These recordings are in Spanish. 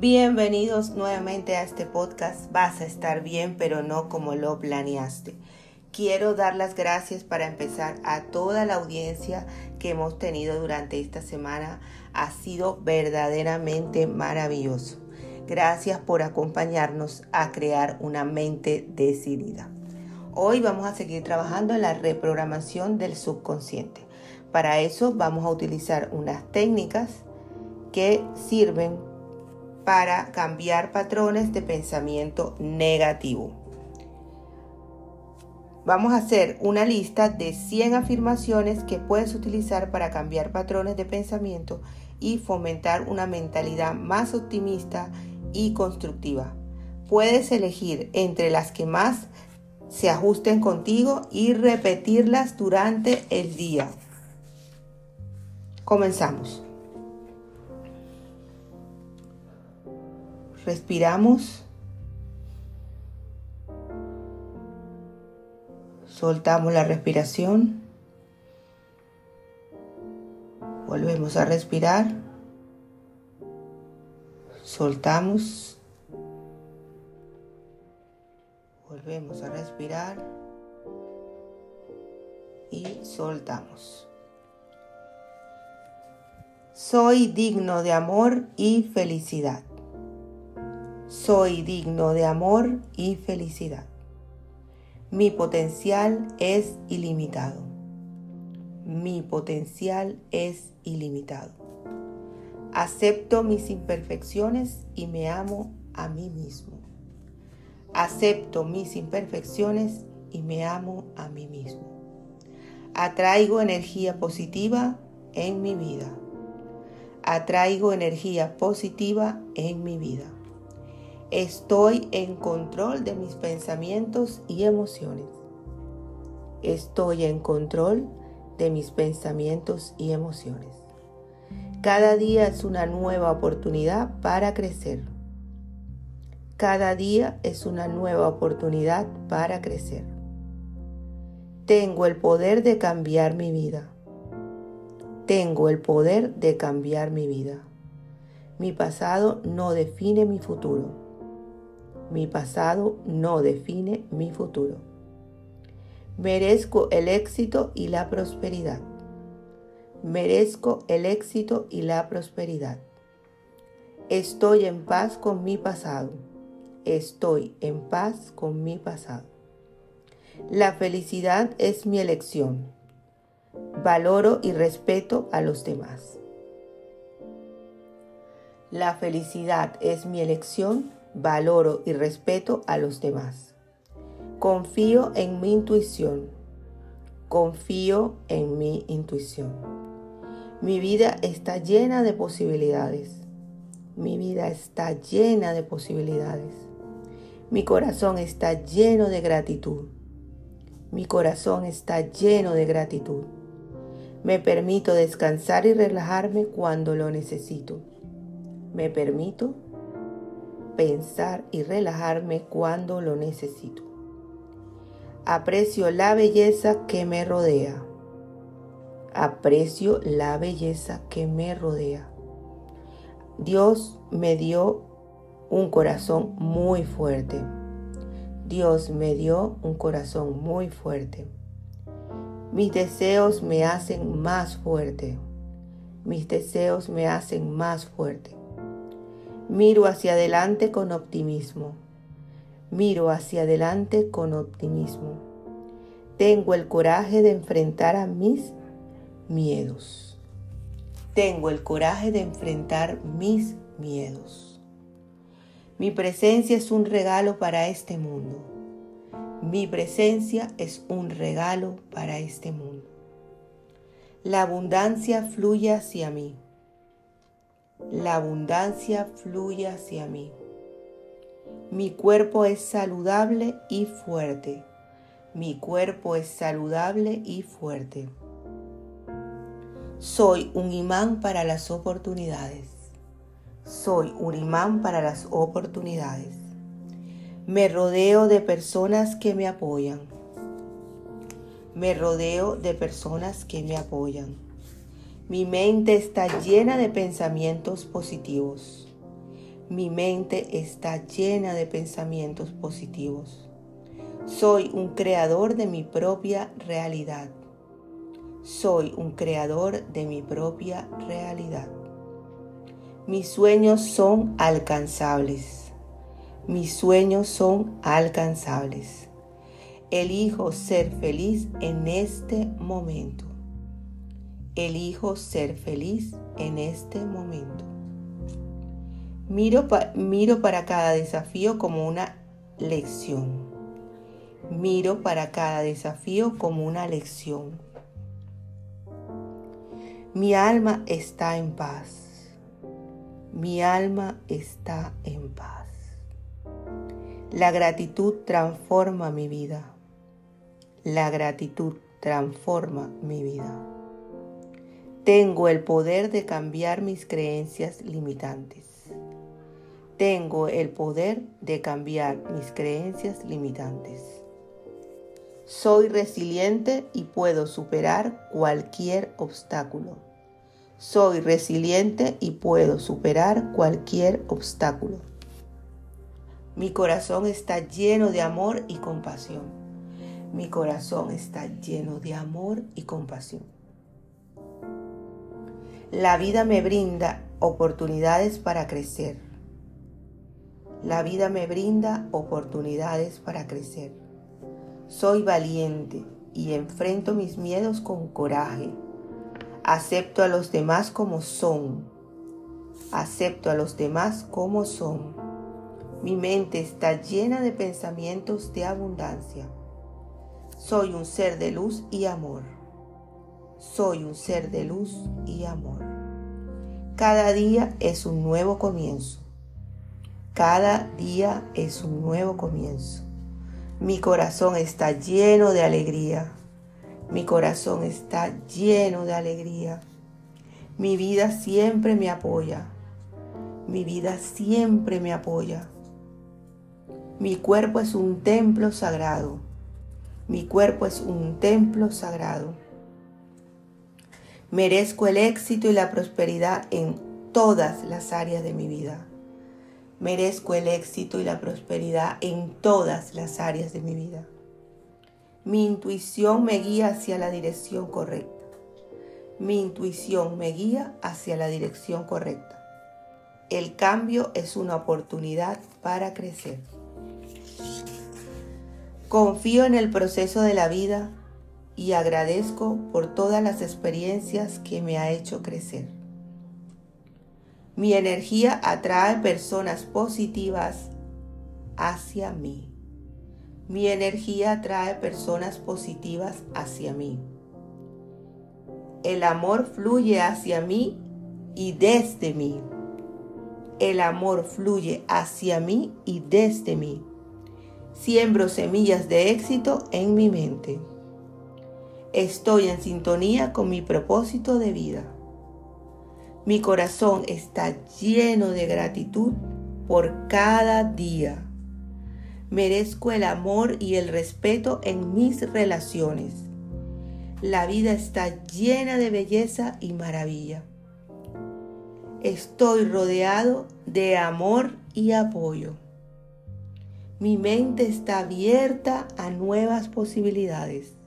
Bienvenidos nuevamente a este podcast. Vas a estar bien, pero no como lo planeaste. Quiero dar las gracias para empezar a toda la audiencia que hemos tenido durante esta semana. Ha sido verdaderamente maravilloso. Gracias por acompañarnos a crear una mente decidida. Hoy vamos a seguir trabajando en la reprogramación del subconsciente. Para eso vamos a utilizar unas técnicas que sirven para cambiar patrones de pensamiento negativo. Vamos a hacer una lista de 100 afirmaciones que puedes utilizar para cambiar patrones de pensamiento y fomentar una mentalidad más optimista y constructiva. Puedes elegir entre las que más se ajusten contigo y repetirlas durante el día. Comenzamos. Respiramos. Soltamos la respiración. Volvemos a respirar. Soltamos. Volvemos a respirar. Y soltamos. Soy digno de amor y felicidad. Soy digno de amor y felicidad. Mi potencial es ilimitado. Mi potencial es ilimitado. Acepto mis imperfecciones y me amo a mí mismo. Acepto mis imperfecciones y me amo a mí mismo. Atraigo energía positiva en mi vida. Atraigo energía positiva en mi vida. Estoy en control de mis pensamientos y emociones. Estoy en control de mis pensamientos y emociones. Cada día es una nueva oportunidad para crecer. Cada día es una nueva oportunidad para crecer. Tengo el poder de cambiar mi vida. Tengo el poder de cambiar mi vida. Mi pasado no define mi futuro. Mi pasado no define mi futuro. Merezco el éxito y la prosperidad. Merezco el éxito y la prosperidad. Estoy en paz con mi pasado. Estoy en paz con mi pasado. La felicidad es mi elección. Valoro y respeto a los demás. La felicidad es mi elección valoro y respeto a los demás. Confío en mi intuición. Confío en mi intuición. Mi vida está llena de posibilidades. Mi vida está llena de posibilidades. Mi corazón está lleno de gratitud. Mi corazón está lleno de gratitud. Me permito descansar y relajarme cuando lo necesito. Me permito pensar y relajarme cuando lo necesito. Aprecio la belleza que me rodea. Aprecio la belleza que me rodea. Dios me dio un corazón muy fuerte. Dios me dio un corazón muy fuerte. Mis deseos me hacen más fuerte. Mis deseos me hacen más fuerte. Miro hacia adelante con optimismo. Miro hacia adelante con optimismo. Tengo el coraje de enfrentar a mis miedos. Tengo el coraje de enfrentar mis miedos. Mi presencia es un regalo para este mundo. Mi presencia es un regalo para este mundo. La abundancia fluye hacia mí la abundancia fluye hacia mí. Mi cuerpo es saludable y fuerte. Mi cuerpo es saludable y fuerte. Soy un imán para las oportunidades. Soy un imán para las oportunidades. Me rodeo de personas que me apoyan. Me rodeo de personas que me apoyan. Mi mente está llena de pensamientos positivos. Mi mente está llena de pensamientos positivos. Soy un creador de mi propia realidad. Soy un creador de mi propia realidad. Mis sueños son alcanzables. Mis sueños son alcanzables. Elijo ser feliz en este momento. Elijo ser feliz en este momento. Miro, para cada desafío como una lección. Miro para cada desafío como una lección. Mi alma está en paz. Mi alma está en paz. La gratitud transforma mi vida. La gratitud transforma mi vida. Tengo el poder de cambiar mis creencias limitantes. Tengo el poder de cambiar mis creencias limitantes. Soy resiliente y puedo superar cualquier obstáculo. Soy resiliente y puedo superar cualquier obstáculo. Mi corazón está lleno de amor y compasión. Mi corazón está lleno de amor y compasión. La vida me brinda oportunidades para crecer la vida me brinda oportunidades para crecer. Soy valiente y enfrento mis miedos con coraje. Acepto a los demás como son. Acepto a los demás como son. Mi mente está llena de pensamientos de abundancia. Soy un ser de luz y amor. Soy un ser de luz y amor. Cada día es un nuevo comienzo. Cada día es un nuevo comienzo. Mi corazón está lleno de alegría. Mi corazón está lleno de alegría. Mi vida siempre me apoya. Mi vida siempre me apoya. Mi cuerpo es un templo sagrado. Mi cuerpo es un templo sagrado. Merezco el éxito y la prosperidad en todas las áreas de mi vida. Merezco el éxito y la prosperidad en todas las áreas de mi vida. Mi intuición me guía hacia la dirección correcta. Mi intuición me guía hacia la dirección correcta. El cambio es una oportunidad para crecer. Confío en el proceso de la vida y agradezco por todas las experiencias que me ha hecho crecer. Mi energía atrae personas positivas hacia mí. Mi energía atrae personas positivas hacia mí. El amor fluye hacia mí y desde mí. El amor fluye hacia mí y desde mí. Siembro semillas de éxito en mi mente. Estoy en sintonía con mi propósito de vida. Mi corazón está lleno de gratitud por cada día. Merezco el amor y el respeto en mis relaciones. La vida está llena de belleza y maravilla. Estoy rodeado de amor y apoyo. Mi mente está abierta a nuevas posibilidades.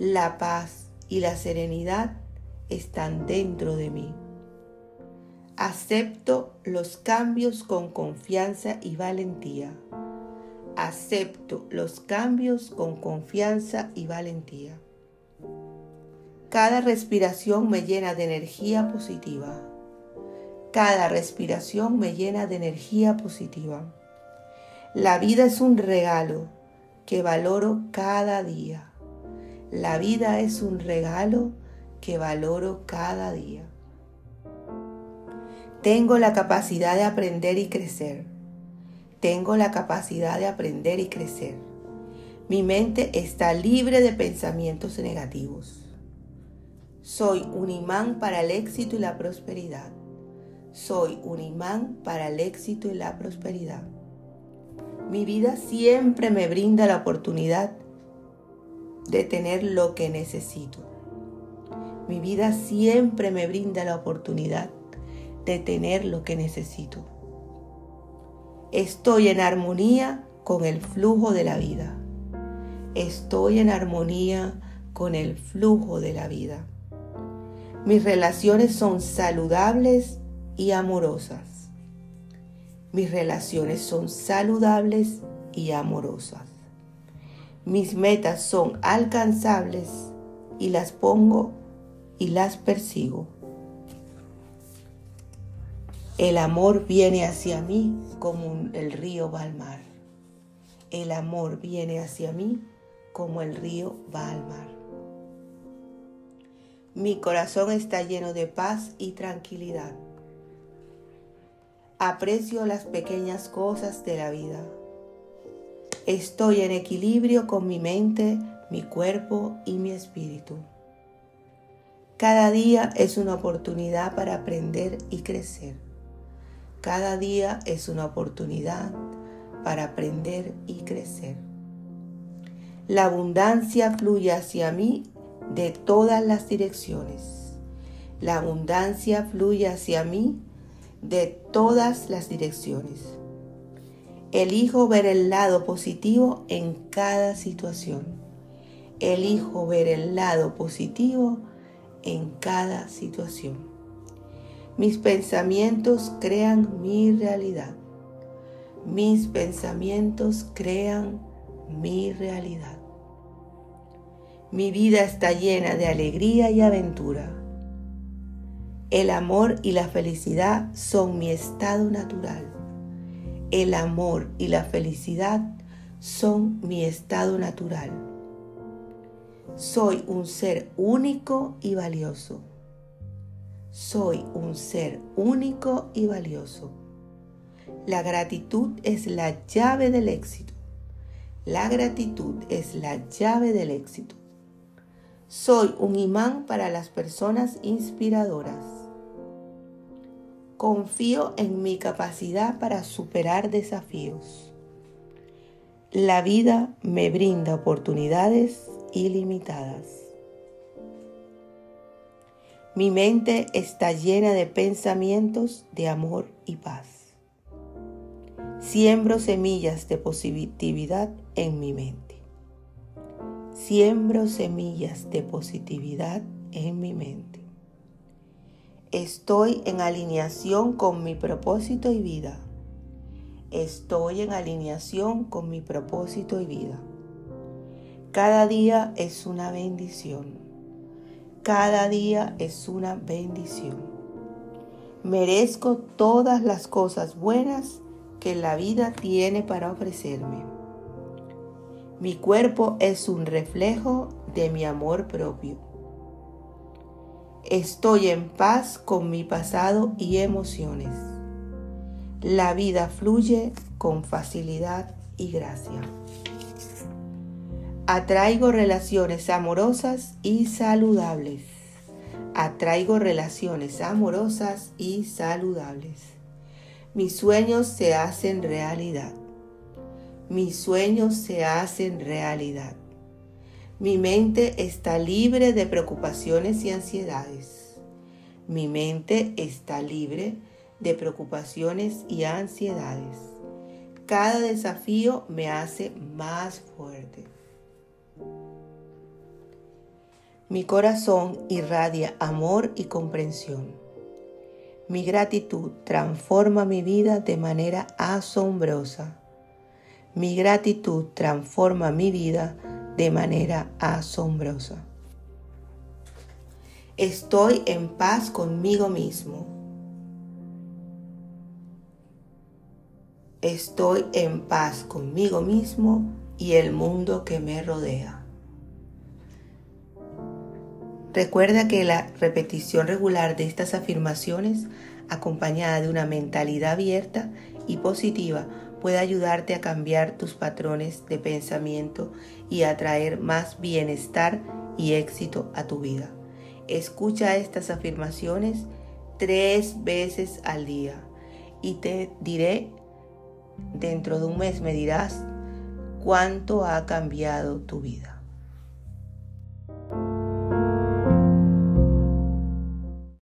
La paz y la serenidad están dentro de mí. Acepto los cambios con confianza y valentía. Acepto los cambios con confianza y valentía. Cada respiración me llena de energía positiva. Cada respiración me llena de energía positiva. La vida es un regalo que valoro cada día. La vida es un regalo que valoro cada día. Tengo la capacidad de aprender y crecer. Tengo la capacidad de aprender y crecer. Mi mente está libre de pensamientos negativos. Soy un imán para el éxito y la prosperidad. Soy un imán para el éxito y la prosperidad. Mi vida siempre me brinda la oportunidad de tener lo que necesito. Mi vida siempre me brinda la oportunidad de tener lo que necesito. Estoy en armonía con el flujo de la vida. Estoy en armonía con el flujo de la vida. Mis relaciones son saludables y amorosas. Mis relaciones son saludables y amorosas. Mis metas son alcanzables y las pongo y las persigo. El amor viene hacia mí como el río va al mar. El amor viene hacia mí como el río va al mar. Mi corazón está lleno de paz y tranquilidad. Aprecio las pequeñas cosas de la vida. Estoy en equilibrio con mi mente, mi cuerpo y mi espíritu. Cada día es una oportunidad para aprender y crecer. Cada día es una oportunidad para aprender y crecer. La abundancia fluye hacia mí de todas las direcciones. La abundancia fluye hacia mí de todas las direcciones. Elijo ver el lado positivo en cada situación. Elijo ver el lado positivo en cada situación. Mis pensamientos crean mi realidad. Mis pensamientos crean mi realidad. Mi vida está llena de alegría y aventura. El amor y la felicidad son mi estado natural. El amor y la felicidad son mi estado natural. Soy un ser único y valioso. Soy un ser único y valioso. La gratitud es la llave del éxito. La gratitud es la llave del éxito. Soy un imán para las personas inspiradoras. Confío en mi capacidad para superar desafíos. La vida me brinda oportunidades ilimitadas. Mi mente está llena de pensamientos de amor y paz. Siembro semillas de positividad en mi mente. Siembro semillas de positividad en mi mente. Estoy en alineación con mi propósito y vida. Estoy en alineación con mi propósito y vida. Cada día es una bendición. Cada día es una bendición. Merezco todas las cosas buenas que la vida tiene para ofrecerme. Mi cuerpo es un reflejo de mi amor propio. Estoy en paz con mi pasado y emociones. La vida fluye con facilidad y gracia. Atraigo relaciones amorosas y saludables. Atraigo relaciones amorosas y saludables. Mis sueños se hacen realidad. Mis sueños se hacen realidad. Mi mente está libre de preocupaciones y ansiedades. Mi mente está libre de preocupaciones y ansiedades. Cada desafío me hace más fuerte. Mi corazón irradia amor y comprensión. Mi gratitud transforma mi vida de manera asombrosa. Mi gratitud transforma mi vida de manera asombrosa. Estoy en paz conmigo mismo. Estoy en paz conmigo mismo y el mundo que me rodea. Recuerda que la repetición regular de estas afirmaciones, acompañada de una mentalidad abierta y positiva, puede ayudarte a cambiar tus patrones de pensamiento y a traer más bienestar y éxito a tu vida. Escucha estas afirmaciones tres veces al día y te diré, dentro de un mes me dirás cuánto ha cambiado tu vida.